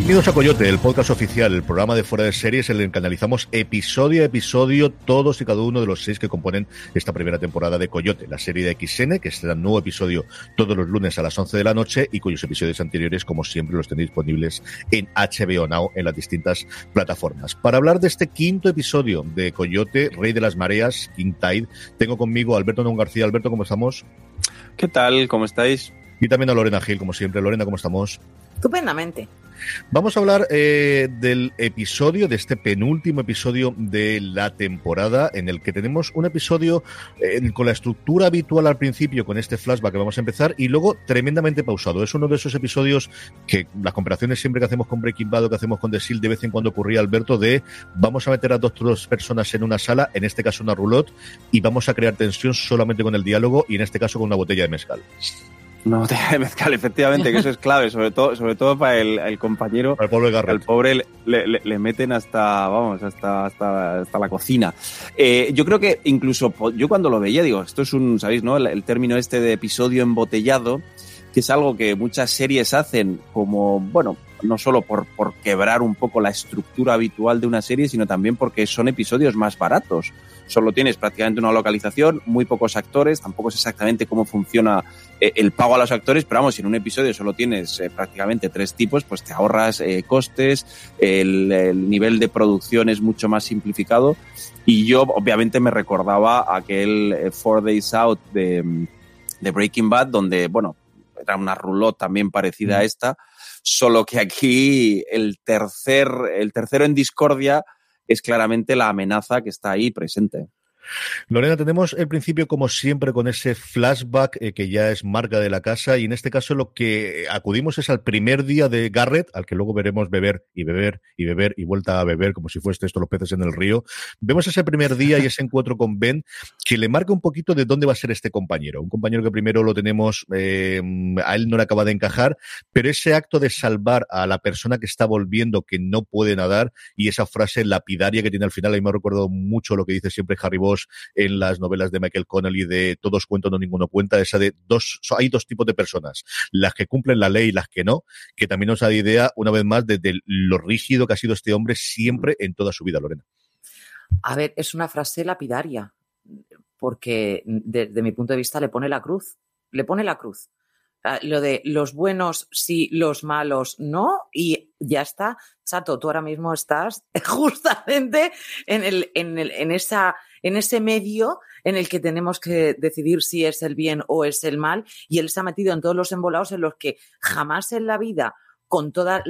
Bienvenidos a Coyote, el podcast oficial, el programa de fuera de series en el que analizamos episodio a episodio todos y cada uno de los seis que componen esta primera temporada de Coyote, la serie de XN, que estará un nuevo episodio todos los lunes a las 11 de la noche y cuyos episodios anteriores, como siempre, los tenéis disponibles en HBO Now en las distintas plataformas. Para hablar de este quinto episodio de Coyote, Rey de las Mareas, King Tide, tengo conmigo a Alberto Non García. Alberto, ¿cómo estamos? ¿Qué tal? ¿Cómo estáis? Y también a Lorena Gil, como siempre. Lorena, ¿cómo estamos? Estupendamente. Vamos a hablar eh, del episodio, de este penúltimo episodio de la temporada, en el que tenemos un episodio eh, con la estructura habitual al principio, con este flashback que vamos a empezar, y luego tremendamente pausado. Es uno de esos episodios que las comparaciones siempre que hacemos con Breaking Bad o que hacemos con The Seal, de vez en cuando ocurría, Alberto, de vamos a meter a dos, dos personas en una sala, en este caso una roulotte, y vamos a crear tensión solamente con el diálogo y en este caso con una botella de mezcal. Una botella de mezcal, efectivamente, que eso es clave, sobre todo, sobre todo para el, compañero. Para el pobre Garrett. Al pobre le, le, meten hasta, vamos, hasta, hasta, hasta la cocina. Eh, yo creo que incluso yo cuando lo veía, digo, esto es un, ¿sabéis, no? El, término este de episodio embotellado, que es algo que muchas series hacen como, bueno, no solo por, por quebrar un poco la estructura habitual de una serie, sino también porque son episodios más baratos. Solo tienes prácticamente una localización, muy pocos actores, tampoco es exactamente cómo funciona eh, el pago a los actores, pero vamos, si en un episodio solo tienes eh, prácticamente tres tipos, pues te ahorras eh, costes, el, nivel de producción es mucho más simplificado. Y yo, obviamente, me recordaba aquel Four Days Out de, de Breaking Bad, donde, bueno, era una roulotte también parecida a esta, solo que aquí el tercer, el tercero en discordia es claramente la amenaza que está ahí presente. Lorena, tenemos el principio como siempre con ese flashback eh, que ya es marca de la casa y en este caso lo que acudimos es al primer día de Garrett, al que luego veremos beber y beber y beber y vuelta a beber como si fuese esto los peces en el río. Vemos ese primer día y ese encuentro con Ben que le marca un poquito de dónde va a ser este compañero. Un compañero que primero lo tenemos, eh, a él no le acaba de encajar, pero ese acto de salvar a la persona que está volviendo que no puede nadar y esa frase lapidaria que tiene al final, ahí me ha recordado mucho lo que dice siempre Harry En las novelas de Michael Connelly de Todos cuentan, no ninguno cuenta, esa de dos, hay dos tipos de personas, las que cumplen la ley y las que no, que también nos da idea, una vez más, de, lo rígido que ha sido este hombre siempre en toda su vida, Lorena. A ver, es una frase lapidaria, porque desde mi punto de vista le pone la cruz, le pone la cruz. Ah, lo de los buenos sí, los malos no, y ya está. Chato, tú ahora mismo estás justamente en, el, en, el, en, esa, en ese medio en el que tenemos que decidir si es el bien o es el mal, y él se ha metido en todos los embolados en los que jamás en la vida, con toda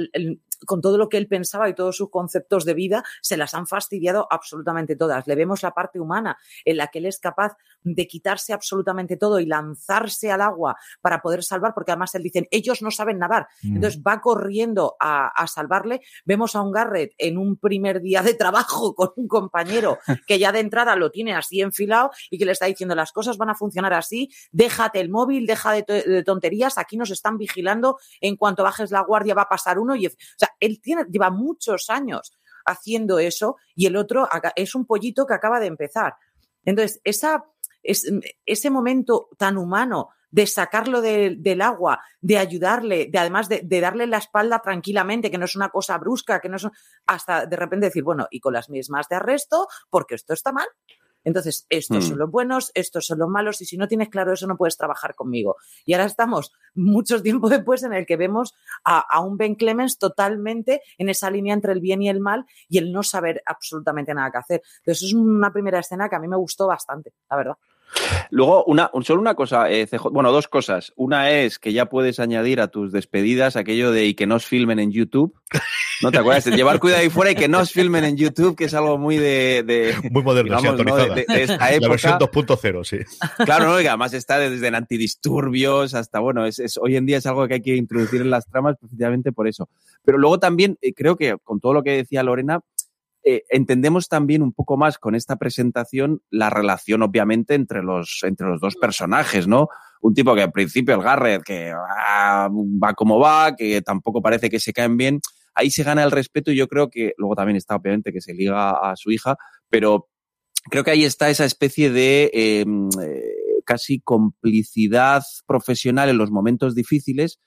con todo lo que él pensaba y todos sus conceptos de vida, se las han fastidiado absolutamente todas. Le vemos la parte humana en la que él es capaz de quitarse absolutamente todo y lanzarse al agua para poder salvar, porque además él dice, ellos no saben nadar. Mm. Entonces va corriendo a, a, salvarle. Vemos a un Garrett en un primer día de trabajo con un compañero que ya de entrada lo tiene así enfilado y que le está diciendo las cosas van a funcionar así, déjate el móvil, deja de, de tonterías, aquí nos están vigilando, en cuanto bajes la guardia va a pasar uno y, o sea, él tiene, lleva muchos años haciendo eso y el otro es un pollito que acaba de empezar. Entonces, esa, ese momento tan humano de sacarlo del agua, de ayudarle, de además de, de, darle la espalda tranquilamente, que no es una cosa brusca, que no es hasta de repente decir, bueno, y con las mismas de arresto, porque esto está mal. Entonces, estos son mm. los buenos, estos son los malos, y si no tienes claro eso, no puedes trabajar conmigo. Y ahora estamos mucho tiempo después en el que vemos a, un Ben Clemens totalmente en esa línea entre el bien y el mal y el no saber absolutamente nada que hacer. Entonces, es una primera escena que a mí me gustó bastante, la verdad. Luego, una, solo una cosa, eh, bueno, dos cosas. Una es que ya puedes añadir a tus despedidas aquello de y que nos filmen en YouTube. ¿No te acuerdas? Llevar cuidado ahí fuera y que nos filmen en YouTube, que es algo muy de. muy moderno, de, esta época. La versión 2.0, sí. Claro, ¿no? Y además está desde el antidisturbios hasta, bueno, es, hoy en día es algo que hay que introducir en las tramas precisamente por eso. Pero luego también eh, creo que con todo lo que decía Lorena, eh, entendemos también un poco más con esta presentación la relación, obviamente, entre los, entre los dos personajes, ¿no? Un tipo que al principio, el Garrett, que va, va como va, que tampoco parece que se caen bien, ahí se gana el respeto y yo creo que, luego también está obviamente que se liga a su hija, pero creo que ahí está esa especie de em, eh, casi complicidad profesional en los momentos difíciles,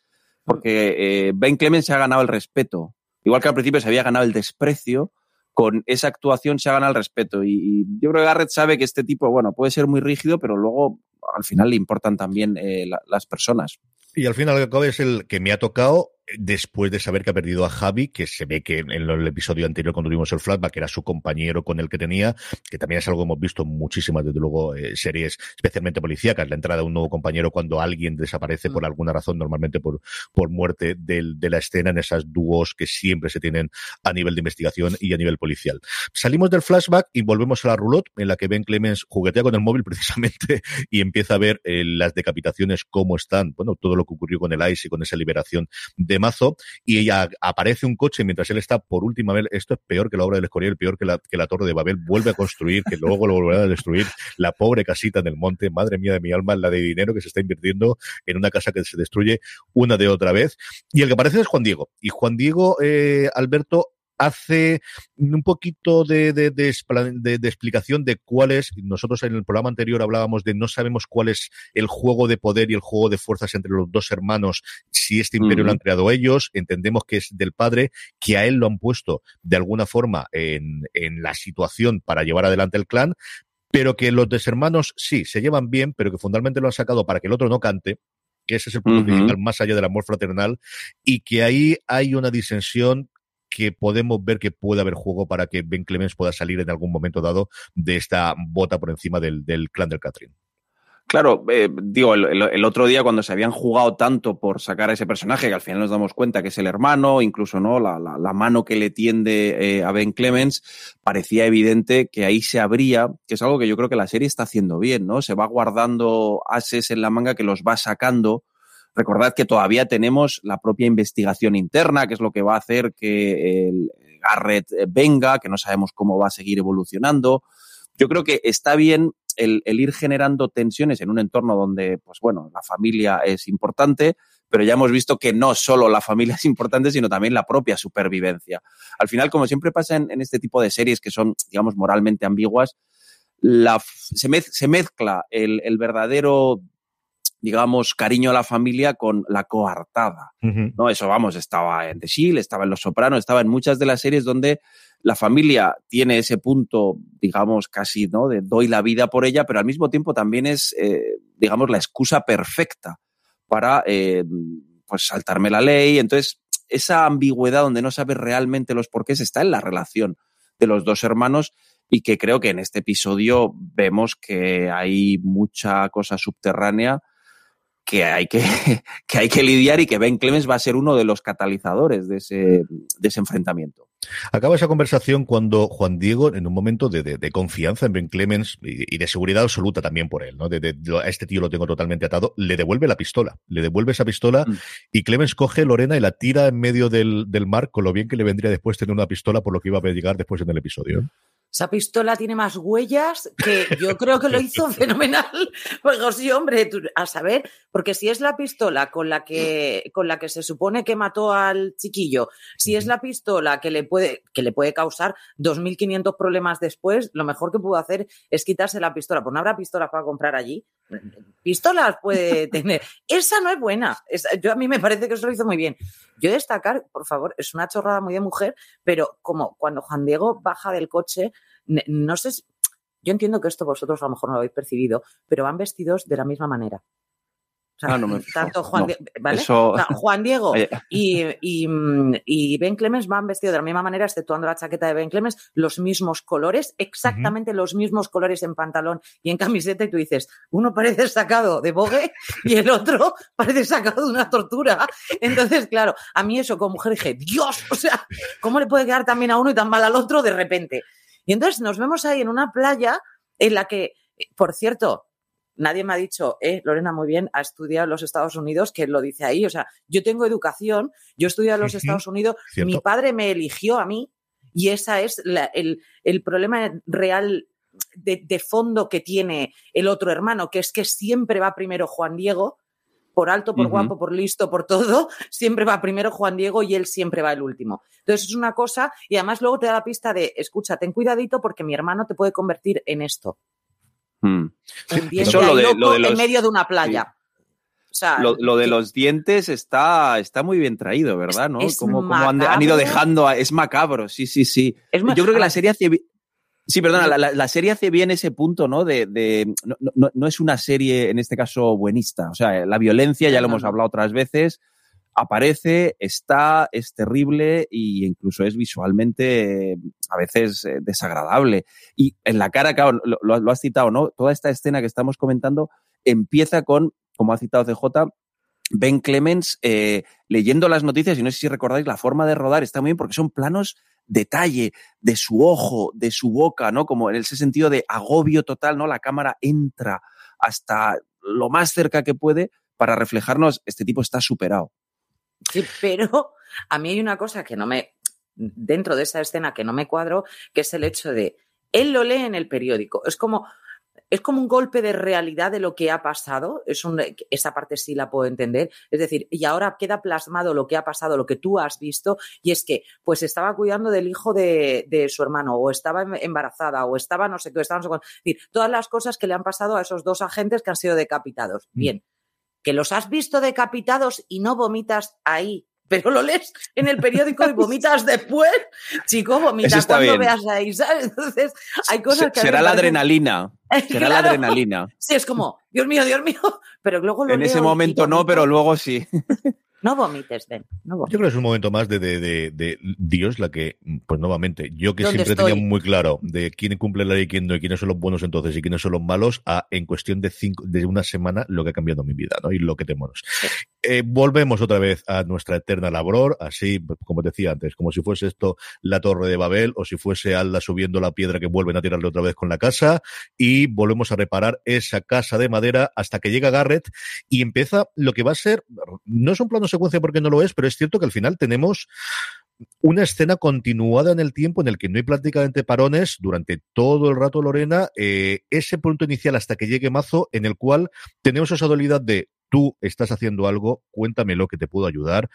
porque eh, Ben Clemens se ha ganado el respeto igual que al principio se había ganado el desprecio, con esa actuación se ha ganado el respeto. Y, yo creo que Garrett sabe que este tipo, bueno, puede ser muy rígido, pero luego al final le importan también eh, las personas. Y al final, lo que es el que me ha tocado después de saber que ha perdido a Javi, que se ve que en el episodio anterior cuando tuvimos el flashback era su compañero con el que tenía, que también es algo que hemos visto muchísimas, desde luego, eh, series especialmente policíacas, la entrada de un nuevo compañero cuando alguien desaparece por mm. alguna razón, normalmente por, por muerte del, de la escena, en esas dúos que siempre se tienen a nivel de investigación y a nivel policial. Salimos del flashback y volvemos a la roulotte, en la que Ben Clemens juguetea con el móvil precisamente y empieza a ver eh, las decapitaciones, cómo están, bueno, todo lo que ocurrió con el ICE y con esa liberación de de mazo y ella aparece un coche mientras él está por última vez. Esto es peor que la obra del Escorial, peor que la, que la Torre de Babel. Vuelve a construir, que luego lo volverá a destruir. La pobre casita en el monte, madre mía de mi alma, la de dinero que se está invirtiendo en una casa que se destruye una de otra vez. Y el que aparece es Juan Diego. Y Juan Diego, eh, Alberto, hace un poquito de, de, de, explicación de cuál es, nosotros en el programa anterior hablábamos de no sabemos cuál es el juego de poder y el juego de fuerzas entre los dos hermanos, si este imperio lo han creado ellos, entendemos que es del padre, que a él lo han puesto de alguna forma en, en la situación para llevar adelante el clan, pero que los dos hermanos sí, se llevan bien, pero que fundamentalmente lo han sacado para que el otro no cante, que ese es el punto principal, más allá del amor fraternal, y que ahí hay una disensión que podemos ver que puede haber juego para que Ben Clemens pueda salir en algún momento dado de esta bota por encima del, clan del Catherine. Claro, eh, digo, el, otro día cuando se habían jugado tanto por sacar a ese personaje, que al final nos damos cuenta que es el hermano, incluso no la, la, mano que le tiende eh, a Ben Clemens, parecía evidente que ahí se abría, que es algo que yo creo que la serie está haciendo bien, ¿no? Se va guardando ases en la manga que los va sacando Recordad que todavía tenemos la propia investigación interna, que es lo que va a hacer que el Garrett venga, que no sabemos cómo va a seguir evolucionando. Yo creo que está bien el, ir generando tensiones en un entorno donde, pues bueno, la familia es importante, pero ya hemos visto que no solo la familia es importante, sino también la propia supervivencia. Al final, como siempre pasa en, este tipo de series que son, digamos, moralmente ambiguas, se, mezcla el, verdadero digamos, cariño a la familia con la coartada. ¿no? Eso, vamos, estaba en The Shield, estaba en Los Sopranos, estaba en muchas de las series donde la familia tiene ese punto, digamos, casi, ¿no? De doy la vida por ella, pero al mismo tiempo también es, eh, digamos, la excusa perfecta para, eh, pues, saltarme la ley. Entonces, esa ambigüedad donde no sabes realmente los porqués está en la relación de los dos hermanos y que creo que en este episodio vemos que hay mucha cosa subterránea que hay que, que hay que lidiar y que Ben Clemens va a ser uno de los catalizadores de ese, de ese enfrentamiento. Acaba esa conversación cuando Juan Diego, en un momento de, de, confianza en Ben Clemens y, de seguridad absoluta también por él, ¿no? De, a este tío lo tengo totalmente atado, le devuelve la pistola, le devuelve esa pistola mm. y Clemens coge Lorena y la tira en medio del, del, mar, con lo bien que le vendría después tener una pistola por lo que iba a llegar después en el episodio. Esa pistola tiene más huellas que yo creo que lo hizo fenomenal. Pues sí, hombre, a saber, porque si es la pistola con la que con la que se supone que mató al chiquillo, si es la pistola que le puede que le puede causar 2500 problemas después, lo mejor que pudo hacer es quitarse la pistola. Pues no habrá pistolas para comprar allí. Pistolas puede tener. Esa no es buena. yo a mí me parece que eso lo hizo muy bien. Yo destacar, por favor, es una chorrada muy de mujer, pero como cuando Juan Diego baja del coche no sé, yo entiendo que esto vosotros a lo mejor no lo habéis percibido, pero van vestidos de la misma manera. Ah, tanto Juan, Diego y, Ben Clemens van vestidos de la misma manera, exceptuando la chaqueta de Ben Clemens, los mismos colores, exactamente los mismos colores en pantalón y en camiseta, y tú dices, uno parece sacado de Vogue y el otro parece sacado de una tortura. Entonces, claro, a mí eso como mujer dije, Dios, o sea, ¿cómo le puede quedar tan bien a uno y tan mal al otro de repente? Y entonces nos vemos ahí en una playa en la que, por cierto, nadie me ha dicho, eh, Lorena, muy bien, ha estudiado en los Estados Unidos, que lo dice ahí. O sea, yo tengo educación, yo estudiado en los Estados Unidos, mi padre me eligió a mí y ese es el, el, problema real de, de, fondo que tiene el otro hermano, que es que siempre va primero Juan Diego por alto, por guapo, por listo, por todo, siempre va primero Juan Diego y él siempre va el último. Entonces es una cosa y además luego te da la pista de, escucha, ten cuidadito porque mi hermano te puede convertir en esto. Hmm. En, Eso lo de, en medio de una playa. lo, de los dientes está, está muy bien traído, ¿verdad? ¿no? como, han, ido dejando, es macabro, sí, sí, sí. Yo creo que la serie hace, Sí, perdona, la, serie hace bien ese punto, ¿no? De, no, es una serie, en este caso, buenista. O sea, la violencia, ya lo hemos hablado otras veces, aparece, está, es terrible e incluso es visualmente a veces eh, desagradable. Y en la cara, claro, lo, has citado, ¿no? Toda esta escena que estamos comentando empieza con, como ha citado CJ, Ben Clemens eh, leyendo las noticias, y no sé si recordáis, la forma de rodar está muy bien porque son planos detalle de su ojo, de su boca, ¿no? Como en ese sentido de agobio total, ¿no? La cámara entra hasta lo más cerca que puede para reflejarnos, este tipo está superado. Sí, pero a mí hay una cosa que no me, dentro de esa escena que no me cuadro, que es el hecho de, él lo lee en el periódico. Es como, es como un golpe de realidad de lo que ha pasado. Es un, esa parte sí la puedo entender. Es decir, y ahora queda plasmado lo que ha pasado, lo que tú has visto, y es que, pues estaba cuidando del hijo de, su hermano, o estaba em, embarazada, o estaba no sé qué, estaba no sé cuánto. Es decir, todas las cosas que le han pasado a esos dos agentes que han sido decapitados. Mm. Bien. Que los has visto decapitados y no vomitas ahí pero lo lees en el periódico y vomitas después, chico, vomitas cuando veas ahí, ¿sabes? Entonces, hay cosas que... Será la adrenalina. Será la adrenalina. Sí, es como, Dios mío, Dios mío, pero luego lo En ese momento no, pero luego sí. No vomites, Ben. No Yo creo que es un momento más de, de, Dios la que, pues nuevamente, yo que siempre tenía muy claro de quién cumple la ley y quién no, y quiénes son los buenos entonces y quiénes son los malos, a en cuestión de cinco, de una semana lo que ha cambiado mi vida, ¿no? Y lo que tenemos. Eh, volvemos otra vez a nuestra eterna labor, así, como decía antes, como si fuese esto la torre de Babel o si fuese Alda subiendo la piedra que vuelven a tirarle otra vez con la casa y volvemos a reparar esa casa de madera hasta que llega Garrett y empieza lo que va a ser, no es un plano secuencia porque no lo es, pero es cierto que al final tenemos una escena continuada en el tiempo en el que no hay prácticamente parones durante todo el rato Lorena, eh, ese punto inicial hasta que llegue Mazo en el cual tenemos esa dualidad de tú estás haciendo algo, cuéntamelo que te puedo ayudar.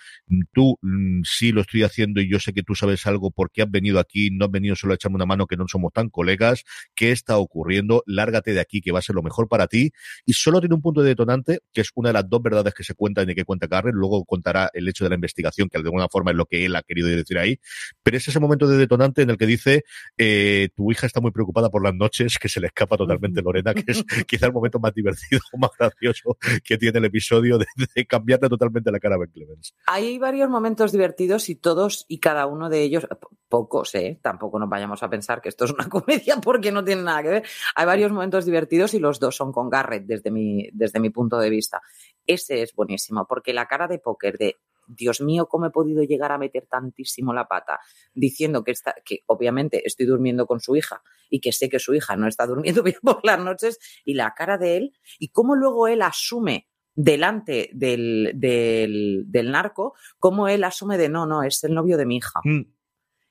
Tú mm, sí lo estoy haciendo y yo sé que tú sabes algo porque has venido aquí, no has venido solo a echarme una mano que no somos tan colegas. ¿Qué está ocurriendo? Lárgate de aquí que va a ser lo mejor para ti. Y solo tiene un punto de detonante, que es una de las dos verdades que se cuentan y que cuenta Carrel. Luego contará el hecho de la investigación, que de alguna forma es lo que él ha querido decir ahí. Pero es ese momento de detonante en el que dice, eh, tu hija está muy preocupada por las noches, que se le escapa totalmente Lorena, que es quizá el momento más divertido, más gracioso que tiene el episodio de, de cambiarle totalmente la cara a Ben Clemens. Hay varios momentos divertidos y todos y cada uno de ellos, pocos, ¿eh? Tampoco nos vayamos a pensar que esto es una comedia porque no tiene nada que ver. Hay varios momentos divertidos y los dos son con Garrett desde mi, desde mi punto de vista. Ese es buenísimo porque la cara de póker de Dios mío, ¿cómo he podido llegar a meter tantísimo la pata? Diciendo que, está, que obviamente estoy durmiendo con su hija y que sé que su hija no está durmiendo bien por las noches y la cara de él y cómo luego él asume delante del, del, del, narco, como él asume de no, no, es el novio de mi hija. Mm.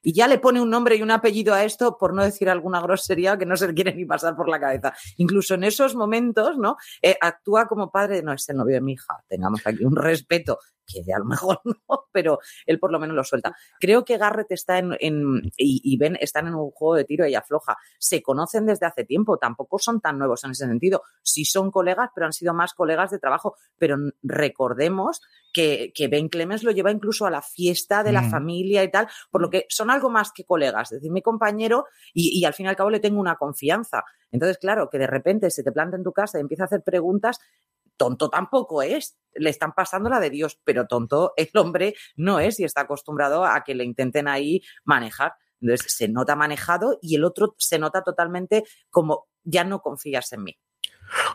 Y ya le pone un nombre y un apellido a esto por no decir alguna grosería que no se le quiere ni pasar por la cabeza. Incluso en esos momentos, ¿no? Eh, actúa como padre, no, es el novio de mi hija, tengamos aquí un respeto que a lo mejor no, pero él por lo menos lo suelta. Creo que Garrett está en, y, Ben están en un juego de tiro y afloja. Se conocen desde hace tiempo, tampoco son tan nuevos en ese sentido. Sí son colegas, pero han sido más colegas de trabajo. Pero recordemos que, Ben Clemens lo lleva incluso a la fiesta de la mm. familia y tal, por lo que son algo más que colegas. Es decir, mi compañero y, y al fin y al cabo le tengo una confianza. Entonces, claro, que de repente se te planta en tu casa y empieza a hacer preguntas, tonto tampoco es. Le están pasando la de Dios, pero tonto el hombre no es y está acostumbrado a que le intenten ahí manejar. Entonces se nota manejado y el otro se nota totalmente como ya no confías en mí.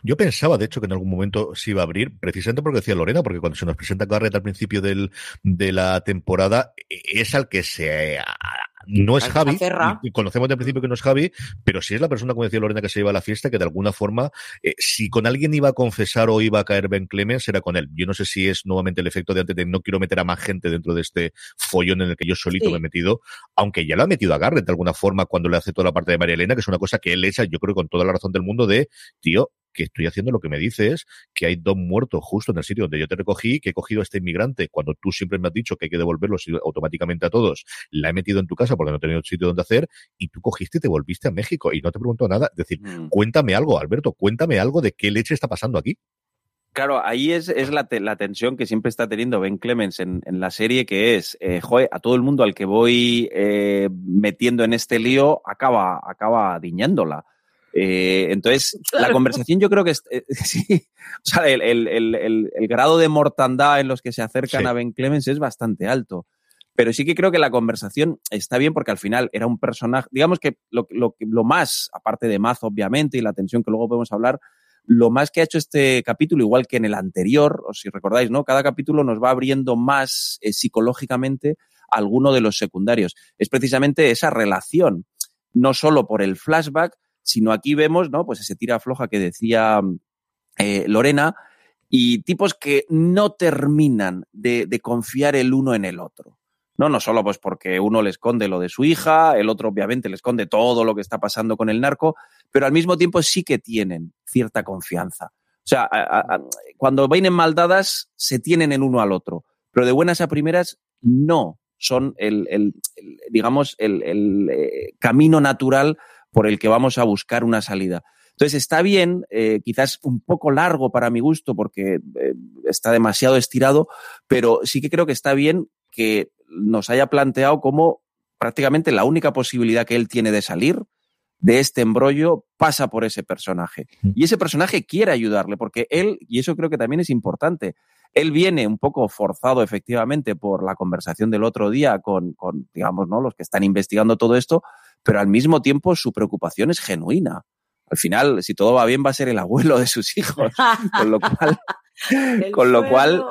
Yo pensaba, de hecho, que en algún momento se iba a abrir, precisamente porque decía Lorena, porque cuando se nos presenta Garrett al principio del, de la temporada, e, es al que se no es Javi, y conocemos de principio que no es Javi, pero sí es la persona, como decía Lorena, que se lleva a la fiesta, que de alguna forma, eh, si con alguien iba a confesar o iba a caer Ben Clemens, era con él. Yo no sé si es nuevamente el efecto de antes de no quiero meter a más gente dentro de este follón en el que yo solito me he metido, aunque ya lo ha metido a Garrett de alguna forma cuando le hace toda la parte de María Elena, que es una cosa que él echa, yo creo, con toda la razón del mundo de, tío, que estoy haciendo lo que me dices, que hay dos muertos justo en el sitio donde yo te recogí, que he cogido a este inmigrante cuando tú siempre me has dicho que hay que devolverlos automáticamente a todos, la he metido en tu casa porque no he tenido sitio donde hacer y tú cogiste y te volviste a México y no te pregunto nada. Es decir, mm. cuéntame algo, Alberto, cuéntame algo de qué leche está pasando aquí. Claro, ahí es, es la, la, tensión que siempre está teniendo Ben Clemens en, en la serie, que es, eh, joder, a todo el mundo al que voy eh, metiendo en este lío, acaba, acaba diñándola. Eh, entonces, la conversación yo creo que es, eh, sí, o sea, el, el, el, el, grado de mortandad en los que se acercan sí. a Ben Clemens es bastante alto. Pero sí que creo que la conversación está bien porque al final era un personaje, digamos que lo, lo, lo más, aparte de Maz, obviamente, y la tensión que luego podemos hablar, lo más que ha hecho este capítulo, igual que en el anterior, o si recordáis, ¿no? Cada capítulo nos va abriendo más eh, psicológicamente a alguno de los secundarios. Es precisamente esa relación, no solo por el flashback, sino aquí vemos, ¿no? Pues ese tira floja que decía eh, Lorena, y tipos que no terminan de, confiar el uno en el otro. No, no solo pues porque uno le esconde lo de su hija, el otro obviamente le esconde todo lo que está pasando con el narco, pero al mismo tiempo sí que tienen cierta confianza. O sea, cuando vienen maldadas se tienen el uno al otro, pero de buenas a primeras no son el, el, digamos, el, el eh, camino natural por el que vamos a buscar una salida. Entonces está bien, eh, quizás un poco largo para mi gusto porque eh, está demasiado estirado, pero sí que creo que está bien que nos haya planteado como prácticamente la única posibilidad que él tiene de salir de este embrollo pasa por ese personaje. Y ese personaje quiere ayudarle, porque él, y eso creo que también es importante, él viene un poco forzado efectivamente por la conversación del otro día con, con, digamos, ¿no? los que están investigando todo esto, pero al mismo tiempo su preocupación es genuina. Al final, si todo va bien, va a ser el abuelo de sus hijos. con lo cual, con lo cual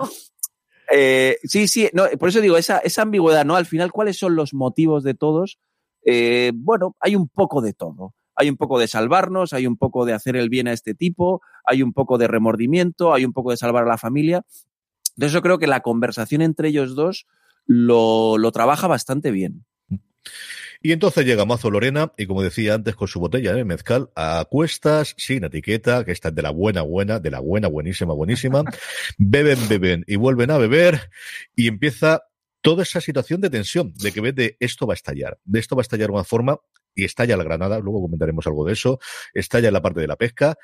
eh, sí, sí, no, por eso digo, esa, esa ambigüedad, ¿no? Al final, ¿cuáles son los motivos de todos? Eh, bueno, hay un poco de todo. Hay un poco de salvarnos, hay un poco de hacer el bien a este tipo, hay un poco de remordimiento, hay un poco de salvar a la familia. Entonces yo creo que la conversación entre ellos dos lo, lo trabaja bastante bien. Y entonces llega Mazo Lorena y como decía antes con su botella de mezcal a cuestas, sin etiqueta, que está de la buena buena, de la buena buenísima buenísima, beben, beben y vuelven a beber y empieza toda esa situación de tensión, de que ves de esto va a estallar, de esto va a estallar de una forma y estalla la granada, luego comentaremos algo de eso, estalla la parte de la pesca,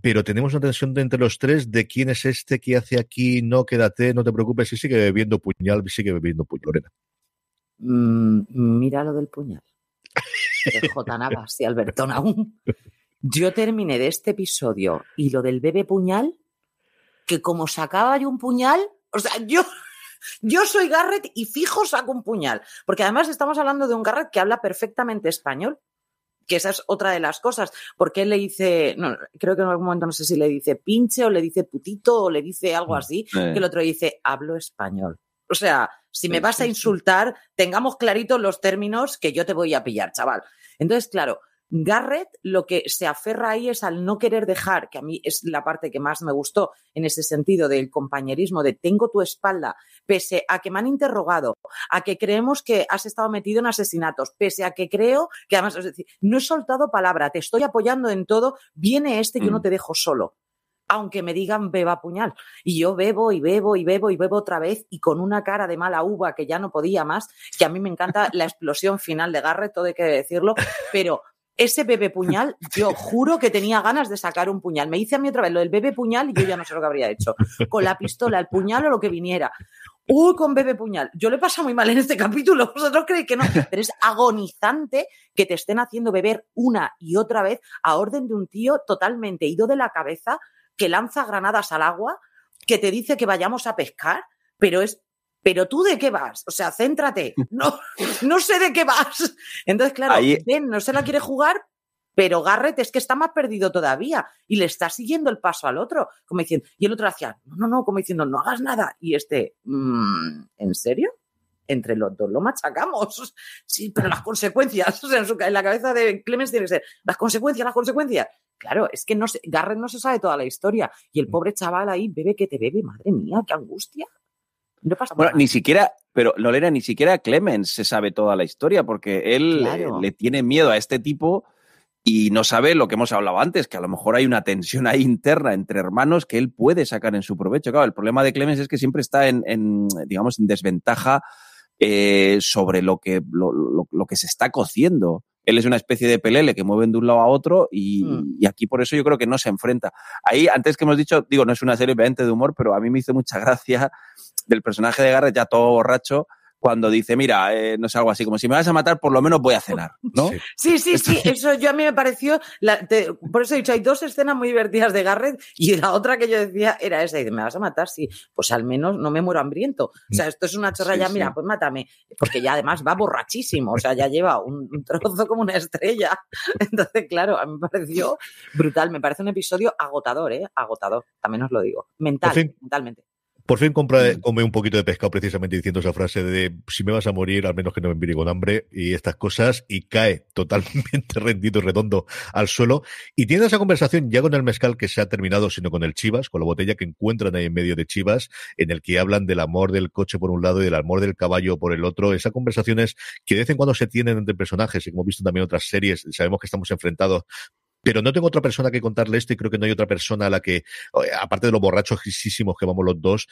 pero tenemos una tensión de entre los tres de quién es este, qué hace aquí, no quédate, no te preocupes, y sigue bebiendo puñal, sigue bebiendo puñal, Lorena. Mm, mira lo del puñal. De J. Navas y Albertón aún. Yo terminé de este episodio y lo del bebé puñal, que como sacaba yo un puñal, o sea, yo, yo soy Garrett y fijo saco un puñal. Porque además estamos hablando de un Garrett que habla perfectamente español. Que esa es otra de las cosas. Porque él le dice, no, creo que en algún momento no sé si le dice pinche o le dice putito o le dice algo así, Sí. que el otro dice hablo español. O sea, si me vas a insultar, tengamos claritos los términos que yo te voy a pillar, chaval. Entonces, claro, Garrett lo que se aferra ahí es al no querer dejar, que a mí es la parte que más me gustó en ese sentido del compañerismo, de tengo tu espalda, pese a que me han interrogado, a que creemos que has estado metido en asesinatos, pese a que creo que además, es decir, no he soltado palabra, te estoy apoyando en todo, viene este que Mm. no te dejo solo aunque me digan beba puñal. Y yo bebo y bebo y bebo y bebo otra vez y con una cara de mala uva que ya no podía más, que a mí me encanta la explosión final de Garrett, todo hay que decirlo, pero ese bebé puñal, yo juro que tenía ganas de sacar un puñal. Me hice a mí otra vez lo del bebé puñal y yo ya no sé lo que habría hecho. Con la pistola, el puñal o lo que viniera. Uy, con bebé puñal. Yo le pasa muy mal en este capítulo. Vosotros creéis que no, pero es agonizante que te estén haciendo beber una y otra vez a orden de un tío totalmente ido de la cabeza que lanza granadas al agua, que te dice que vayamos a pescar, pero es, pero tú de qué vas? O sea, céntrate. No, no sé de qué vas. Entonces, claro, Ahí- Ben no se la quiere jugar, pero Garrett es que está más perdido todavía y le está siguiendo el paso al otro, como diciendo, y el otro hacía, no, no, no, como diciendo, no hagas nada. Y este, "Mm, ¿en serio? Entre los dos lo machacamos. Sí, pero las consecuencias, o sea, en, su en la cabeza de Clemens tiene que ser, las consecuencias, las consecuencias. Claro, es que no se, Garrett no se sabe toda la historia y el pobre chaval ahí bebe que te bebe, madre mía, qué angustia. No pasa Bueno, nada. ni siquiera, pero Lorena, ni siquiera Clemens se sabe toda la historia porque él Claro. eh, le tiene miedo a este tipo y no sabe lo que hemos hablado antes, que a lo mejor hay una tensión ahí interna entre hermanos que él puede sacar en su provecho. Claro, el problema de Clemens es que siempre está en, en, digamos, en desventaja eh, sobre lo que, lo, lo- lo que se está cociendo él es una especie de pelele que mueven de un lado a otro y, Mm. y aquí por eso yo creo que no se enfrenta. Ahí, antes que hemos dicho, digo, no es una serie obviamente de humor, pero a mí me hizo mucha gracia del personaje de Garrett ya todo borracho cuando dice, mira, eh, no sé, algo así, como si me vas a matar, por lo menos voy a cenar, ¿no? Sí. Sí, sí, sí, eso yo a mí me pareció, la- te- por eso he dicho, hay dos escenas muy divertidas de Garrett y la otra que yo decía era esa, y dice, me vas a matar, sí, pues al menos no me muero hambriento. O sea, esto es una chorra Sí, ya, sí. mira, pues mátame, porque ya además va borrachísimo, o sea, ya lleva un, un trozo como una estrella. Entonces, claro, a mí me pareció brutal, me parece un episodio agotador, ¿eh? Agotador, también os lo digo, mental, fin. mentalmente. Por fin compra, Mm. come un poquito de pescado precisamente diciendo esa frase de si me vas a morir, al menos que no me envíe con hambre y estas cosas, y cae totalmente rendido y redondo al suelo. Y tiene esa conversación ya con el mezcal que se ha terminado, sino con el Chivas, con la botella que encuentran ahí en medio de Chivas, en el que hablan del amor del coche por un lado y del amor del caballo por el otro. Esas conversaciones que de vez en cuando se tienen entre personajes, y como hemos visto también en otras series, sabemos que estamos enfrentados pero no tengo otra persona que contarle esto y creo que no hay otra persona a la que, aparte de los borrachosísimos que vamos los dos,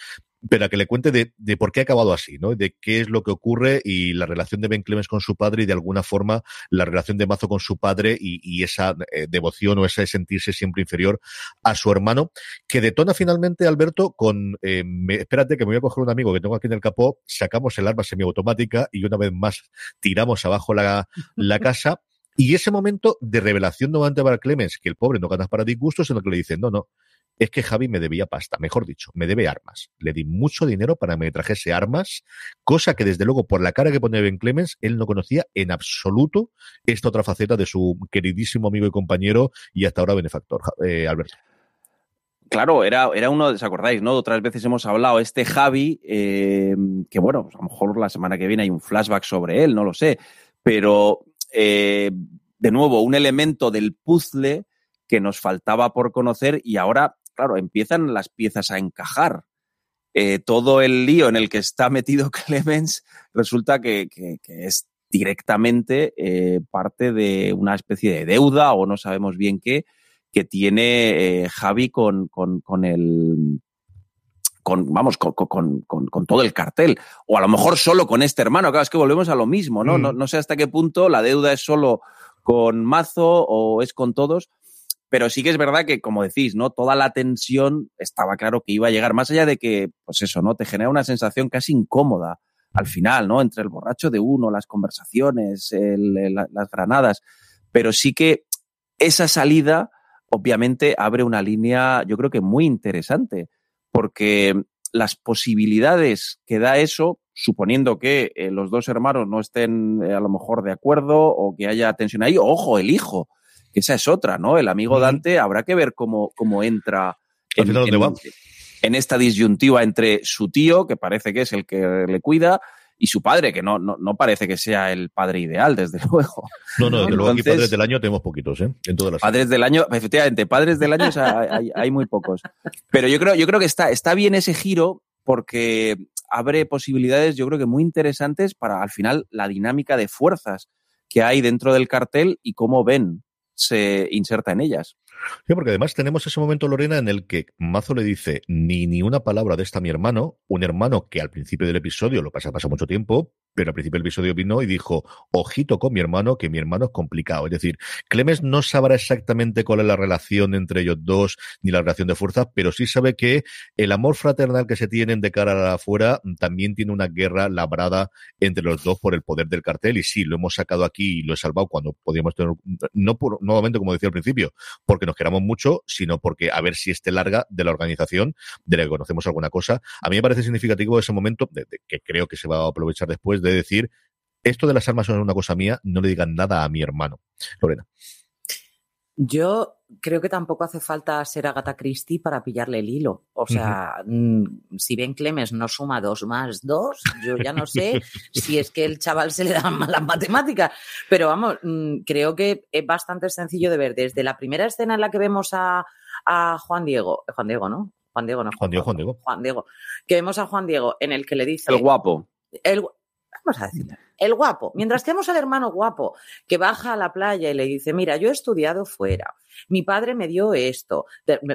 pero a que le cuente de, por qué ha acabado así, ¿no? De qué es lo que ocurre y la relación de Ben Clemens con su padre y de alguna forma la relación de Mazo con su padre y, esa eh, devoción o ese sentirse siempre inferior a su hermano, que detona finalmente Alberto con, eh, me- espérate que me voy a coger un amigo que tengo aquí en el capó, sacamos el arma semiautomática y una vez más tiramos abajo la casa. Y ese momento de revelación nuevamente para Clemens, que el pobre no ganas para disgustos, sino que le dicen, no, no, es que Javi me debía pasta, mejor dicho, me debe armas. Le di mucho dinero para que me trajese armas, cosa que desde luego por la cara que pone Ben Clemens, él no conocía en absoluto esta otra faceta de su queridísimo amigo y compañero y hasta ahora benefactor, eh, Alberto. Claro, era, era uno, ¿os acordáis, no? Otras veces hemos hablado, este Javi, eh, que bueno, a lo mejor la semana que viene hay un flashback sobre él, no lo sé, pero eh, de nuevo, un elemento del puzzle que nos faltaba por conocer y ahora, claro, empiezan las piezas a encajar. Eh, todo el lío en el que está metido Clemens resulta que, que- es directamente eh, parte de una especie de deuda o no sabemos bien qué, que tiene Javi con, con, con el con, vamos, con, con, con, con todo el cartel. O a lo mejor solo con este hermano. Claro, es que volvemos a lo mismo, ¿no? Mm. No, no sé hasta qué punto la deuda es solo con Mazo o es con todos. Pero sí que es verdad que, como decís, ¿no? Toda la tensión estaba claro que iba a llegar. Más allá de que, pues eso, ¿no? Te genera una sensación casi incómoda al final, ¿no? Entre el borracho de uno, las conversaciones, el- el- las granadas. Pero sí que esa salida, obviamente, abre una línea, yo creo que muy interesante, porque las posibilidades que da eso, suponiendo que eh, los dos hermanos no estén eh, a lo mejor de acuerdo o que haya tensión ahí, ojo, el hijo, que esa es otra, ¿no? El amigo. Dante habrá que ver cómo, cómo entra Al final, ¿dónde va? en esta disyuntiva entre su tío, que parece que es el que le cuida, y su padre, que no, no, no parece que sea el padre ideal, desde luego. No, no, desde luego aquí padres del año tenemos poquitos, ¿eh? En todas las Padres del año, efectivamente, padres del año o sea, hay, hay- muy pocos. Pero yo creo, yo creo que está, está bien ese giro porque abre posibilidades, yo creo que muy interesantes para al final la dinámica de fuerzas que hay dentro del cartel y cómo Ben se inserta en ellas. Sí, porque además tenemos ese momento, Lorena, en el que Mazo le dice ni, ni una palabra de esta mi hermano, un hermano que al principio del episodio, lo pasa, pasa mucho tiempo, pero al principio del episodio vino y dijo, ojito con mi hermano, que mi hermano es complicado. Es decir, Clemens no sabrá exactamente cuál es la relación entre ellos dos, ni la relación de fuerzas, pero sí sabe que el amor fraternal que se tienen de cara a afuera también tiene una guerra labrada entre los dos por el poder del cartel. Y sí, lo hemos sacado aquí y lo he salvado cuando podíamos tener, no por, nuevamente, como decía al principio, porque nos queramos mucho, sino porque a ver si este larga de la organización, de la que conocemos alguna cosa. A mí me parece significativo ese momento, de, que creo que se va a aprovechar después, de decir, esto de las armas son una cosa mía, no le digan nada a mi hermano. Lorena. Yo creo que tampoco hace falta ser Agatha Christie para pillarle el hilo. O sea, uh -huh. si Ben Clemens no suma dos más dos, yo ya no sé si es que el chaval se le dan mal las matemáticas. Pero vamos, mm, creo que es bastante sencillo de ver. Desde la primera escena en la que vemos a, a Juan Diego, Juan Diego, ¿no? Juan Diego, no. Juan Diego, Juan Diego. Juan Diego. Que vemos a Juan Diego en el que le dice. El guapo. El, vamos a decirle, el guapo. Mientras tenemos al hermano guapo que baja a la playa y le dice, mira, yo he estudiado fuera, mi padre me dio esto.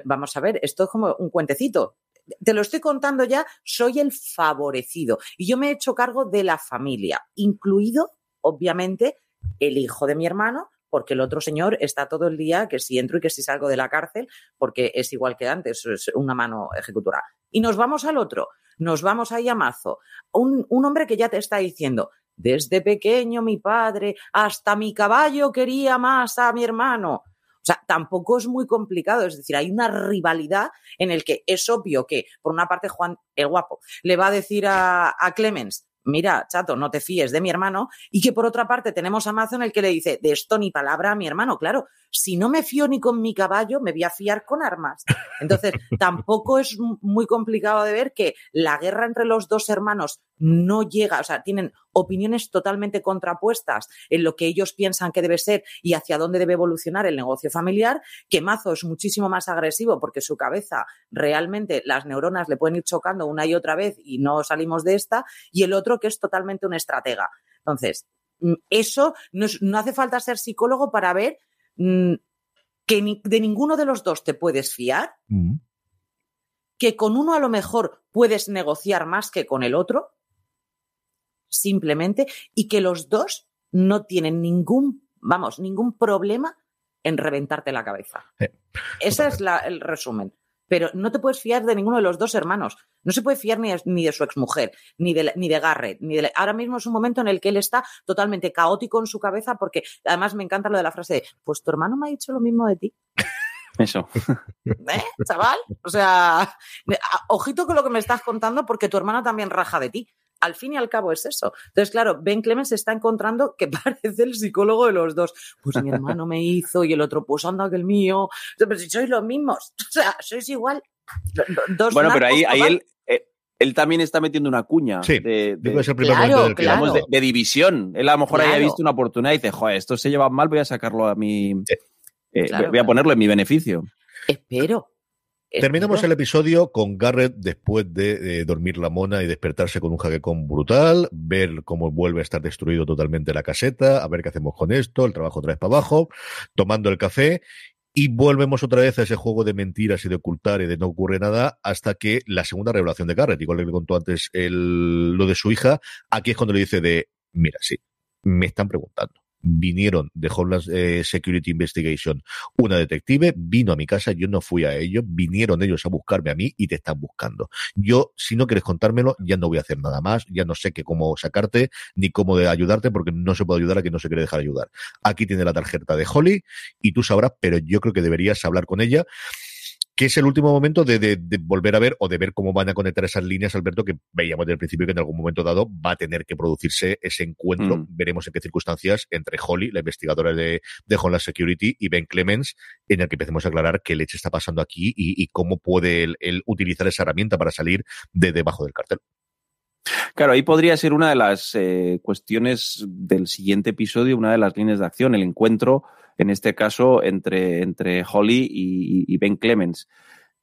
Vamos a ver, esto es como un cuentecito. Te lo estoy contando ya, soy el favorecido y yo me he hecho cargo de la familia, incluido, obviamente, el hijo de mi hermano, porque el otro señor está todo el día que si entro y que si salgo de la cárcel, porque es igual que antes, es una mano ejecutora. Y nos vamos al otro, nos vamos a Mazo. Un, un hombre que ya te está diciendo, desde pequeño mi padre, hasta mi caballo quería más a mi hermano. O sea, tampoco es muy complicado. Es decir, hay una rivalidad en el que es obvio que, por una parte, Juan el guapo le va a decir a, a Clemens, mira, chato, no te fíes de mi hermano, y que por otra parte tenemos a Mazo en el que le dice, de esto ni palabra a mi hermano. Claro, si no me fío ni con mi caballo, me voy a fiar con armas. Entonces, tampoco es muy complicado de ver que la guerra entre los dos hermanos no llega, o sea, tienen opiniones totalmente contrapuestas en lo que ellos piensan que debe ser y hacia dónde debe evolucionar el negocio familiar, que Mazo es muchísimo más agresivo porque su cabeza realmente las neuronas le pueden ir chocando una y otra vez y no salimos de esta, y el otro que es totalmente un estratega. Entonces, mm, eso no, no hace falta ser psicólogo para ver mm, que ni, de ninguno de los dos te puedes fiar, Mm. que con uno a lo mejor puedes negociar más que con el otro, simplemente, y que los dos no tienen ningún, vamos, ningún problema en reventarte la cabeza. Ese es la- el resumen. Pero no te puedes fiar de ninguno de los dos hermanos. No se puede fiar ni de, ni de su exmujer, ni de, ni de Garrett, ni de la- Ahora mismo es un momento en el que él está totalmente caótico en su cabeza porque además me encanta lo de la frase de, pues tu hermano me ha dicho lo mismo de ti. Eso. ¿Eh, chaval? O sea, ojito con lo que me estás contando porque tu hermano también raja de ti. Al fin y al cabo es eso. Entonces, claro, Ben Clemens se está encontrando que parece el psicólogo de los dos. Pues mi hermano me hizo y el otro, pues anda que el mío. Pero si sois los mismos. O sea, sois igual. Do- do- Dos Bueno, pero ahí, ahí él, eh, él también está metiendo una cuña Sí, de, de- Digo que es el primer Claro, momento en el que claro. digamos, de, de división. Él a lo mejor haya visto una oportunidad y dice, joder, esto se lleva mal, voy a sacarlo a mi... Sí. eh, Claro, voy a claro. ponerlo en mi beneficio. Espero. Terminamos el episodio con Garrett después de eh, dormir la mona y despertarse con un jaquecón brutal, ver cómo vuelve a estar destruido totalmente la caseta, a ver qué hacemos con esto, el trabajo otra vez para abajo, tomando el café y volvemos otra vez a ese juego de mentiras y de ocultar y de no ocurre nada hasta que la segunda revelación de Garrett, igual que le contó antes el, lo de su hija, aquí es cuando le dice de, mira, sí, me están preguntando. Vinieron de Homeland eh, Security Investigation una detective, vino a mi casa, yo no fui a ellos, vinieron ellos a buscarme a mí y te están buscando. Yo, si no quieres contármelo, ya no voy a hacer nada más, ya no sé qué cómo sacarte ni cómo de ayudarte porque no se puede ayudar a quien no se quiere dejar ayudar. Aquí tiene la tarjeta de Holly y tú sabrás, pero yo creo que deberías hablar con ella que es el último momento de, de- de volver a ver o de ver cómo van a conectar esas líneas, Alberto, que veíamos desde el principio que en algún momento dado va a tener que producirse ese encuentro. Mm. Veremos en qué circunstancias entre Holly, la investigadora de, de Homeland Security, y Ben Clemens, en el que empecemos a aclarar qué leche está pasando aquí y, y cómo puede él, él utilizar esa herramienta para salir de debajo del cartel. Claro, ahí podría ser una de las eh, cuestiones del siguiente episodio, una de las líneas de acción, el encuentro, en este caso, entre, entre Holly y, y Ben Clemens.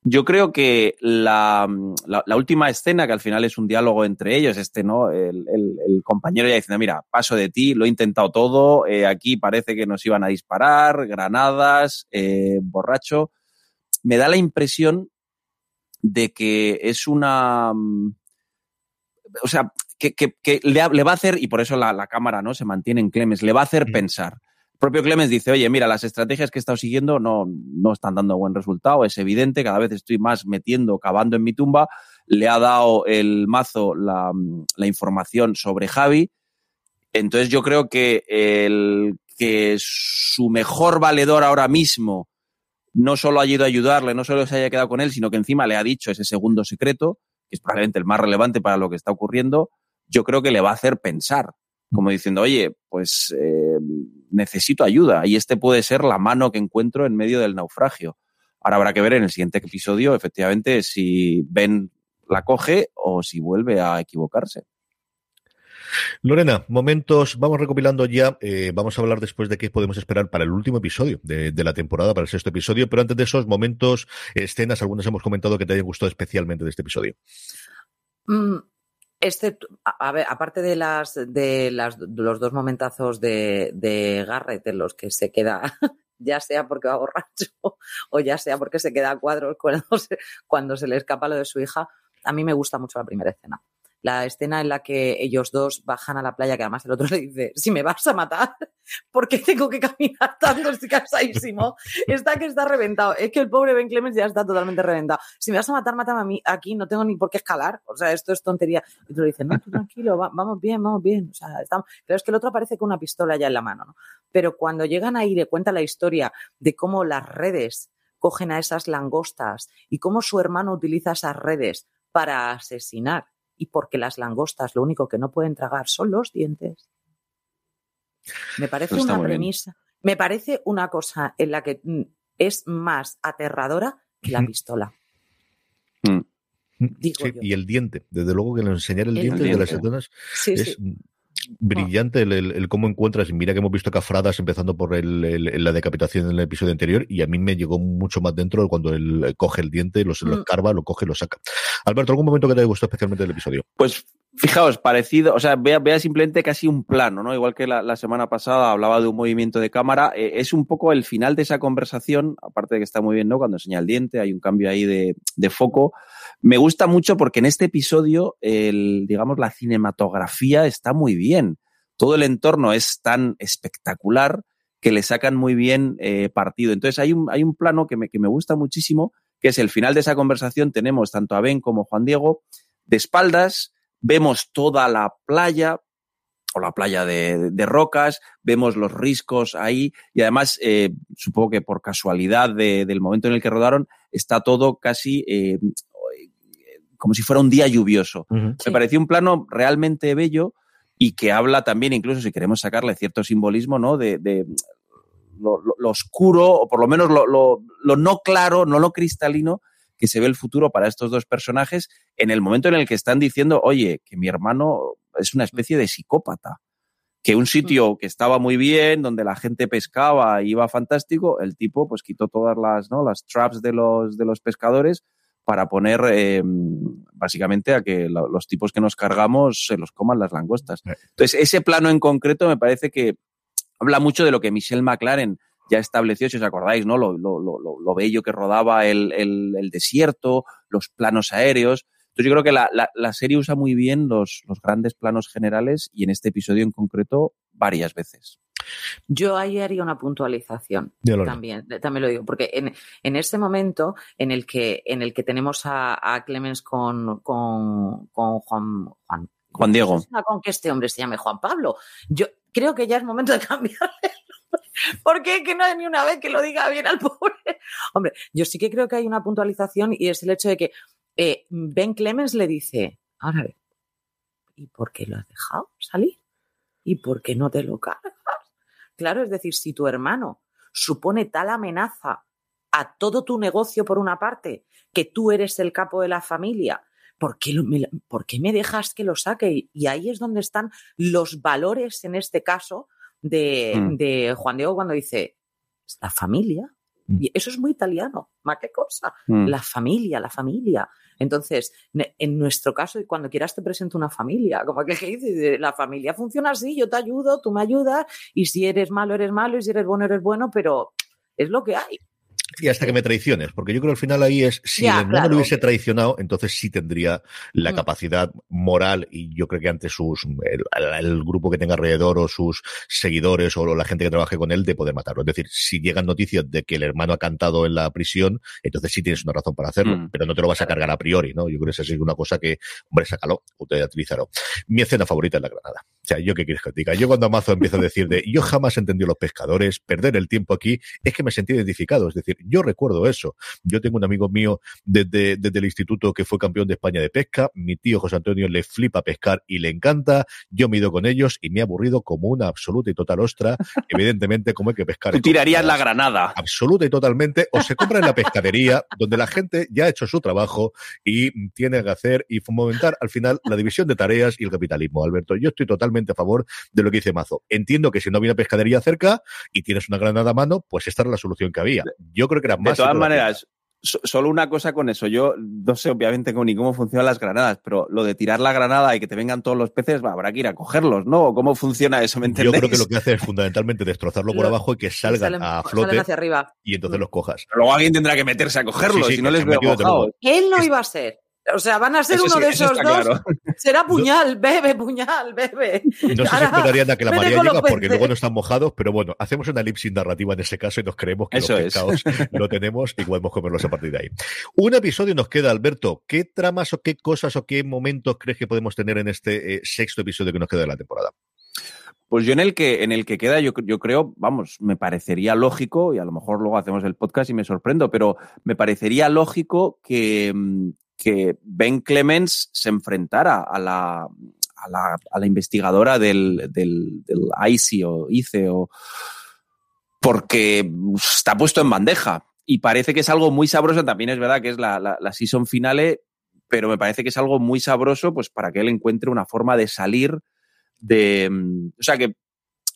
Yo creo que la, la, la última escena, que al final es un diálogo entre ellos, este, ¿no? El, el- el compañero ya diciendo, mira, paso de ti, lo he intentado todo, eh, aquí parece que nos iban a disparar, granadas, eh, borracho. Me da la impresión de que es una... mm, O sea, que, que- que le, le va a hacer, y por eso la, la cámara no se mantiene en Clemens, le va a hacer Mm. pensar. Propio Clemens dice, oye, mira, las estrategias que he estado siguiendo no, no están dando buen resultado, es evidente, cada vez estoy más metiendo, cavando en mi tumba. Le ha dado el mazo la, la información sobre Javi. Entonces yo creo que el que su mejor valedor ahora mismo no solo ha ido a ayudarle, no solo se haya quedado con él, sino que encima le ha dicho ese segundo secreto, que es probablemente el más relevante para lo que está ocurriendo, yo creo que le va a hacer pensar, como diciendo, oye, pues eh, necesito ayuda y este puede ser la mano que encuentro en medio del naufragio. Ahora habrá que ver en el siguiente episodio, efectivamente, si Ben la coge o si vuelve a equivocarse. Lorena, momentos, vamos recopilando ya, eh, vamos a hablar después de qué podemos esperar para el último episodio de, de la temporada, para el sexto episodio, pero antes de esos momentos, escenas, algunas hemos comentado que te hayan gustado especialmente de este episodio. Mm, excepto, a, aparte de las de las los dos momentazos de, de Garrett en los que se queda, ya sea porque va borracho o ya sea porque se queda a cuadros cuando se, cuando se le escapa lo de su hija, a mí me gusta mucho la primera escena. La escena en la que ellos dos bajan a la playa, que además el otro le dice, si me vas a matar, ¿por qué tengo que caminar tanto? Estoy cansadísimo. Está que está reventado. Es que el pobre Ben Clemens ya está totalmente reventado. Si me vas a matar, mátame a mí. Aquí no tengo ni por qué escalar. O sea, esto es tontería. Y tú le dices, no, tú tranquilo, vamos bien, vamos bien. O sea, estamos... Pero es que el otro aparece con una pistola ya en la mano, ¿no? Pero cuando llegan ahí le cuenta la historia de cómo las redes cogen a esas langostas y cómo su hermano utiliza esas redes para asesinar y porque las langostas lo único que no pueden tragar son los dientes. Me parece una premisa, me parece una cosa en la que mm, es más aterradora que la pistola. Mm. y el diente, desde luego que enseñar el, diente, de las etonas es brillante el, cómo encuentras, y mira que hemos visto cafradas empezando por la decapitación en el episodio anterior, y a mí me llegó mucho más dentro cuando él coge el diente, lo, lo mm. escarba, lo coge y lo saca. Alberto, ¿algún momento que te haya gustado especialmente del episodio? Pues Fijaos, parecido, o sea, vea, simplemente casi un plano, ¿no? Igual que la, semana pasada hablaba de un movimiento de cámara, eh, es un poco el final de esa conversación, aparte de que está muy bien, ¿no? Cuando enseña el diente, hay un cambio ahí de, de foco. Me gusta mucho porque en este episodio, el, digamos, la cinematografía está muy bien. Todo el entorno es tan espectacular que le sacan muy bien eh, partido. Entonces hay un, hay un plano que me, que me gusta muchísimo, que es el final de esa conversación. Tenemos tanto a Ben como Juan Diego de espaldas, vemos toda la playa o la playa de, rocas, vemos los riscos ahí y además eh, supongo que por casualidad del momento en el que rodaron está todo casi eh, como si fuera un día lluvioso. Me pareció un plano realmente bello y que habla también, incluso si queremos sacarle cierto simbolismo, ¿no? De, lo, oscuro, o por lo menos lo, lo, no claro, no lo cristalino que se ve el futuro para estos dos personajes en el momento en el que están diciendo, oye, que mi hermano es una especie de psicópata, que un sitio que estaba muy bien, donde la gente pescaba y iba fantástico, el tipo pues quitó todas las, ¿no? las traps de los, de los pescadores para poner eh, básicamente a que los tipos que nos cargamos se los coman las langostas. Entonces, ese plano en concreto me parece que habla mucho de lo que Michelle McLaren ya estableció, si os acordáis, ¿no? Lo, lo, lo, lo bello que rodaba el, el, el, desierto, los planos aéreos. Entonces yo creo que la, la, la serie usa muy bien los, los, grandes planos generales y en este episodio en concreto varias veces. Yo ahí haría una puntualización también, también lo digo, porque en, en ese momento en el que, en el que tenemos a, a Clemens con, con, con Juan, Juan, Juan Diego. Con que este hombre se llame Juan Pablo. Yo creo que ya es momento de cambiarle porque que no hay ni una vez que lo diga bien al pobre. Hombre, yo sí que creo que hay una puntualización y es el hecho de que eh, Ben Clemens le dice, ahora ver, ¿y por qué lo has dejado salir? ¿Y por qué no te lo cargas? Claro, es decir, si tu hermano supone tal amenaza a todo tu negocio por una parte, que tú eres el capo de la familia, ¿por qué, me, ¿por qué me dejas que lo saque? Y ahí es donde están los valores, en este caso, de, mm. de Juan Diego cuando dice, la familia. Mm. Y eso es muy italiano, ¿ma qué cosa? Mm. La familia, la familia. Entonces, en nuestro caso, cuando quieras te presento una familia, como que dice, la familia funciona así, yo te ayudo, tú me ayudas, y si eres malo, eres malo, y si eres bueno, eres bueno, pero es lo que hay y hasta que me traiciones, porque yo creo que al final ahí es, si el hermano lo hubiese traicionado, entonces sí tendría la mm. capacidad moral y yo creo que ante sus, el, grupo que tenga alrededor o sus seguidores o la gente que trabaje con él de poder matarlo. Es decir, si llegan noticias de que el hermano ha cantado en la prisión, entonces sí tienes una razón para hacerlo, mm. pero no te lo vas a cargar a priori, ¿no? Yo creo que esa es una cosa que, hombre, sácalo, utilizarlo. Mi escena favorita es la granada. O sea, yo qué quieres que te diga. Yo cuando Amazo empiezo a decir de, yo jamás entendí los pescadores, perder el tiempo aquí, es que me sentí identificado. Es decir, yo recuerdo eso. Yo tengo un amigo mío desde, desde el instituto que fue campeón de España de pesca. Mi tío José Antonio le flipa pescar y le encanta. Yo me he ido con ellos y me he aburrido como una absoluta y total ostra. Evidentemente, como hay que pescar. Tú tirarías la granada. Absoluta y totalmente. O se compra en la pescadería, donde la gente ya ha hecho su trabajo y tiene que hacer y fomentar al final la división de tareas y el capitalismo. Alberto, yo estoy totalmente a favor de lo que dice Mazo. Entiendo que si no había una pescadería cerca y tienes una granada a mano, pues esta era la solución que había. Yo creo que era más. De todas maneras, solo una cosa con eso. Yo no sé obviamente ni cómo funcionan las granadas, pero lo de tirar la granada y que te vengan todos los peces, habrá que ir a cogerlos, ¿no? ¿Cómo funciona eso? ¿me Yo creo que lo que hace es fundamentalmente destrozarlo por abajo y que salgan a flote hacia arriba. y entonces los cojas. luego alguien tendrá que meterse a cogerlos, si no les veo Él no iba a ser. O sea, van a ser uno de esos dos. Será puñal, bebe, puñal, bebe. No sé si esperarían a que la María llega porque luego no están mojados, pero bueno, hacemos una elipsis narrativa en ese caso y nos creemos que Eso los lo tenemos y podemos comerlos a partir de ahí. Un episodio nos queda, Alberto. ¿Qué tramas o qué cosas o qué momentos crees que podemos tener en este eh, sexto episodio que nos queda de la temporada? Pues yo en el que, en el que queda, yo, yo creo, vamos, me parecería lógico, y a lo mejor luego hacemos el podcast y me sorprendo, pero me parecería lógico que, mm, que Ben Clemens se enfrentara a la, a la, a la investigadora del, del, ICE o ICE o porque está puesto en bandeja y parece que es algo muy sabroso. También es verdad que es la, la, season finale, pero me parece que es algo muy sabroso pues para que él encuentre una forma de salir de... O sea, que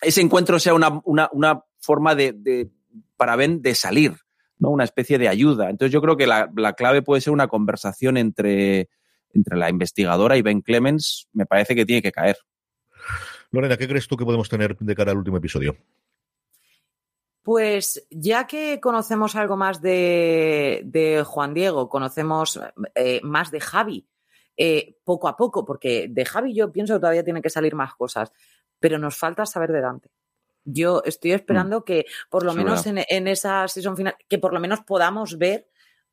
ese encuentro sea una, una, una forma de, de, para Ben de salir, ¿no? Una especie de ayuda. Entonces yo creo que la, la clave puede ser una conversación entre, entre la investigadora y Ben Clemens. Me parece que tiene que caer. Lorena, ¿qué crees tú que podemos tener de cara al último episodio? Pues ya que conocemos algo más de, de Juan Diego, conocemos eh, más de Javi, eh, poco a poco, porque de Javi yo pienso que todavía tienen que salir más cosas, pero nos falta saber de Dante. Yo estoy esperando mm. que por lo menos en, en, esa season final, que por lo menos podamos ver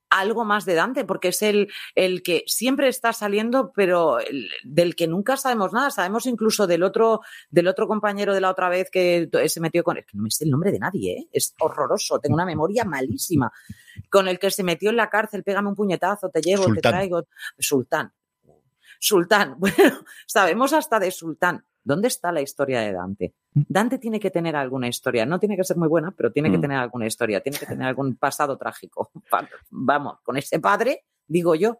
algo más de Dante, porque es el, el que siempre está saliendo, pero el, del que nunca sabemos nada. Sabemos incluso del otro, del otro compañero de la otra vez que se metió con. Es que no me sé el nombre de nadie, ¿eh? es horroroso, tengo una memoria malísima. Con el que se metió en la cárcel, pégame un puñetazo, te llevo, Sultán. te traigo. Sultán. Sultán. Bueno, sabemos hasta de Sultán. ¿Dónde está la historia de Dante? Dante tiene que tener alguna historia. No tiene que ser muy buena, pero tiene que tener alguna historia. Tiene que tener algún pasado trágico. Vamos, con ese padre, digo yo.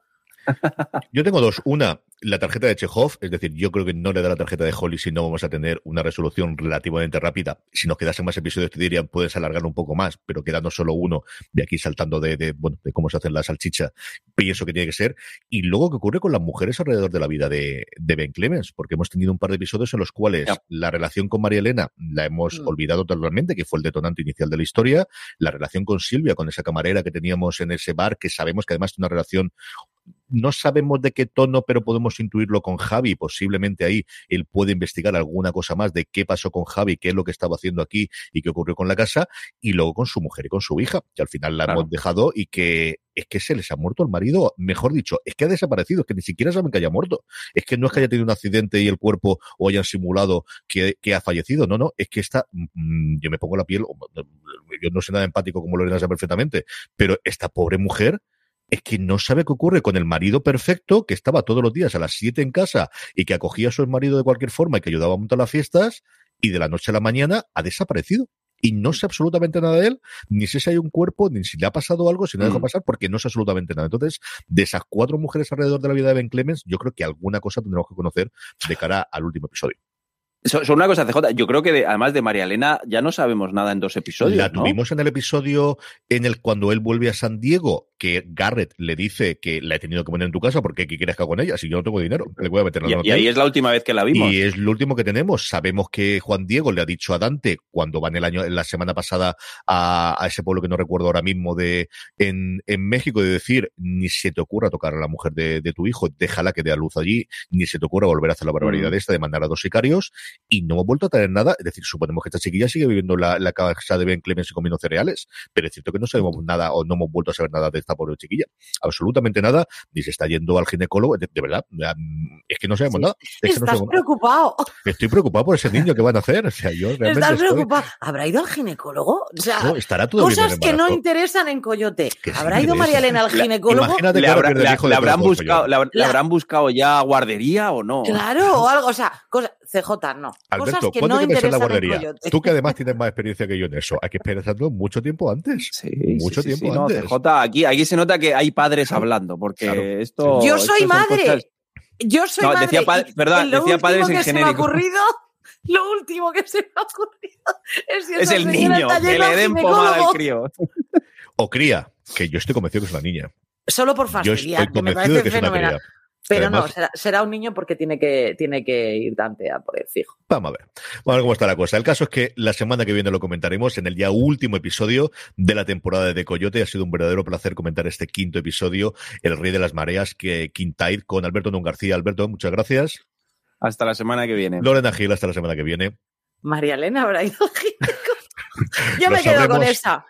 Yo tengo dos. Una, la tarjeta de Chekhov, es decir, yo creo que no le da la tarjeta de Holly si no vamos a tener una resolución relativamente rápida. Si nos quedasen más episodios, te dirían, puedes alargarlo un poco más, pero quedando solo uno, de aquí saltando de, de, bueno, de cómo se hace la salchicha, pienso que tiene que ser. Y luego, ¿qué ocurre con las mujeres alrededor de la vida de, de Ben Clemens? Porque hemos tenido un par de episodios en los cuales la relación con María Elena la hemos mm. olvidado totalmente, que fue el detonante inicial de la historia. La relación con Silvia, con esa camarera que teníamos en ese bar, que sabemos que además es una relación no sabemos de qué tono, pero podemos intuirlo con Javi. Posiblemente ahí él puede investigar alguna cosa más de qué pasó con Javi, qué es lo que estaba haciendo aquí y qué ocurrió con la casa. Y luego con su mujer y con su hija, que al final la claro. hemos dejado y que es que se les ha muerto el marido. Mejor dicho, es que ha desaparecido, es que ni siquiera saben que haya muerto. Es que no es que haya tenido un accidente y el cuerpo o hayan simulado que, que ha fallecido. No, no, es que está, mmm, yo me pongo la piel, yo no sé nada empático como Lorena sabe perfectamente, pero esta pobre mujer es que no sabe qué ocurre con el marido perfecto que estaba todos los días a las 7 en casa y que acogía a su marido de cualquier forma y que ayudaba a montar las fiestas y de la noche a la mañana ha desaparecido. Y no sé absolutamente nada de él, ni sé si hay un cuerpo, ni si le ha pasado algo, si no mm. deja pasar, porque no sé absolutamente nada. Entonces, de esas cuatro mujeres alrededor de la vida de Ben Clemens, yo creo que alguna cosa tendremos que conocer de cara al último episodio. Son una cosa, CJ. Yo creo que de, además de María Elena ya no sabemos nada en dos episodios. La ¿no? tuvimos en el episodio en el cuando él vuelve a San Diego, que Garrett le dice que la he tenido que poner en tu casa porque ¿qué quieres que haga con ella? Si yo no tengo dinero, le voy a meter la y, y ahí es la última vez que la vimos. Y es lo último que tenemos. Sabemos que Juan Diego le ha dicho a Dante cuando van el año, la semana pasada a, a ese pueblo que no recuerdo ahora mismo de en, en, México de decir ni se te ocurra tocar a la mujer de, de, tu hijo, déjala que dé a luz allí, ni se te ocurra volver a hacer la barbaridad mm. esta de mandar a dos sicarios y no hemos vuelto a tener nada. Es decir, suponemos que esta chiquilla sigue viviendo la, la casa de Ben Clemens y comiendo cereales, pero es cierto que no sabemos nada o no hemos vuelto a saber nada de esta pobre chiquilla absolutamente nada, ni se está yendo al ginecólogo, de, de verdad, es que no sabemos sí. nada. Es que Estás no preocupado. Nada. Estoy preocupado por ese niño que van a hacer. O sea, yo realmente Estás preocupado. ¿Habrá ido al ginecólogo? O sea, no, estará todo cosas que no interesan en Coyote. ¿Habrá ido María Elena al ginecólogo? La, le, habrá, la, le, habrán buscado, la, le habrán buscado ya guardería o no? Claro, o algo, o sea, cosa, CJ, no. Alberto, cosas que ¿cuándo no que interesan la guardería? Tú que además tienes más experiencia que yo en eso. Hay que esperarlo mucho tiempo antes. Sí, mucho sí, tiempo sí, antes. No, CJ, aquí, aquí se nota que hay padres hablando, porque claro. esto. Yo soy madre. Cosas... Yo soy no, madre. Decía, pa perdón, decía padres en que genérico. Se me ha ocurrido, lo último que se me ha ocurrido es, si es el niño, que le den pomada al crío. O cría, que yo estoy convencido que es una niña. Solo por fastidiar, yo estoy convencido de que es una Pero no, será, un niño porque tiene que, tiene que ir Dante a por el fijo. Vamos a ver. Vamos a ver cómo está la cosa. El caso es que la semana que viene lo comentaremos en el ya último episodio de la temporada de Coyote. Ha sido un verdadero placer comentar este quinto episodio, El Rey de las Mareas, que Quintaid con Alberto Nun García. Alberto, muchas gracias. Hasta la semana que viene. Lorena Gil, hasta la semana que viene. María Elena habrá ido Yo me quedo con esa.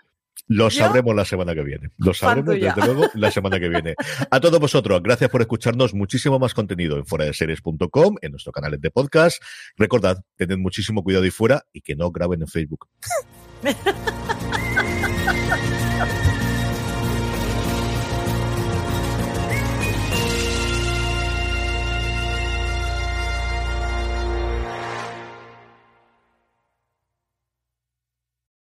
Lo sabremos la semana que viene. Lo sabremos, desde luego, la semana que viene. A todos vosotros, gracias por escucharnos. Muchísimo más contenido en fuera de series.com, en nuestro canal de podcast. Recordad, tened muchísimo cuidado y fuera y que no graben en Facebook.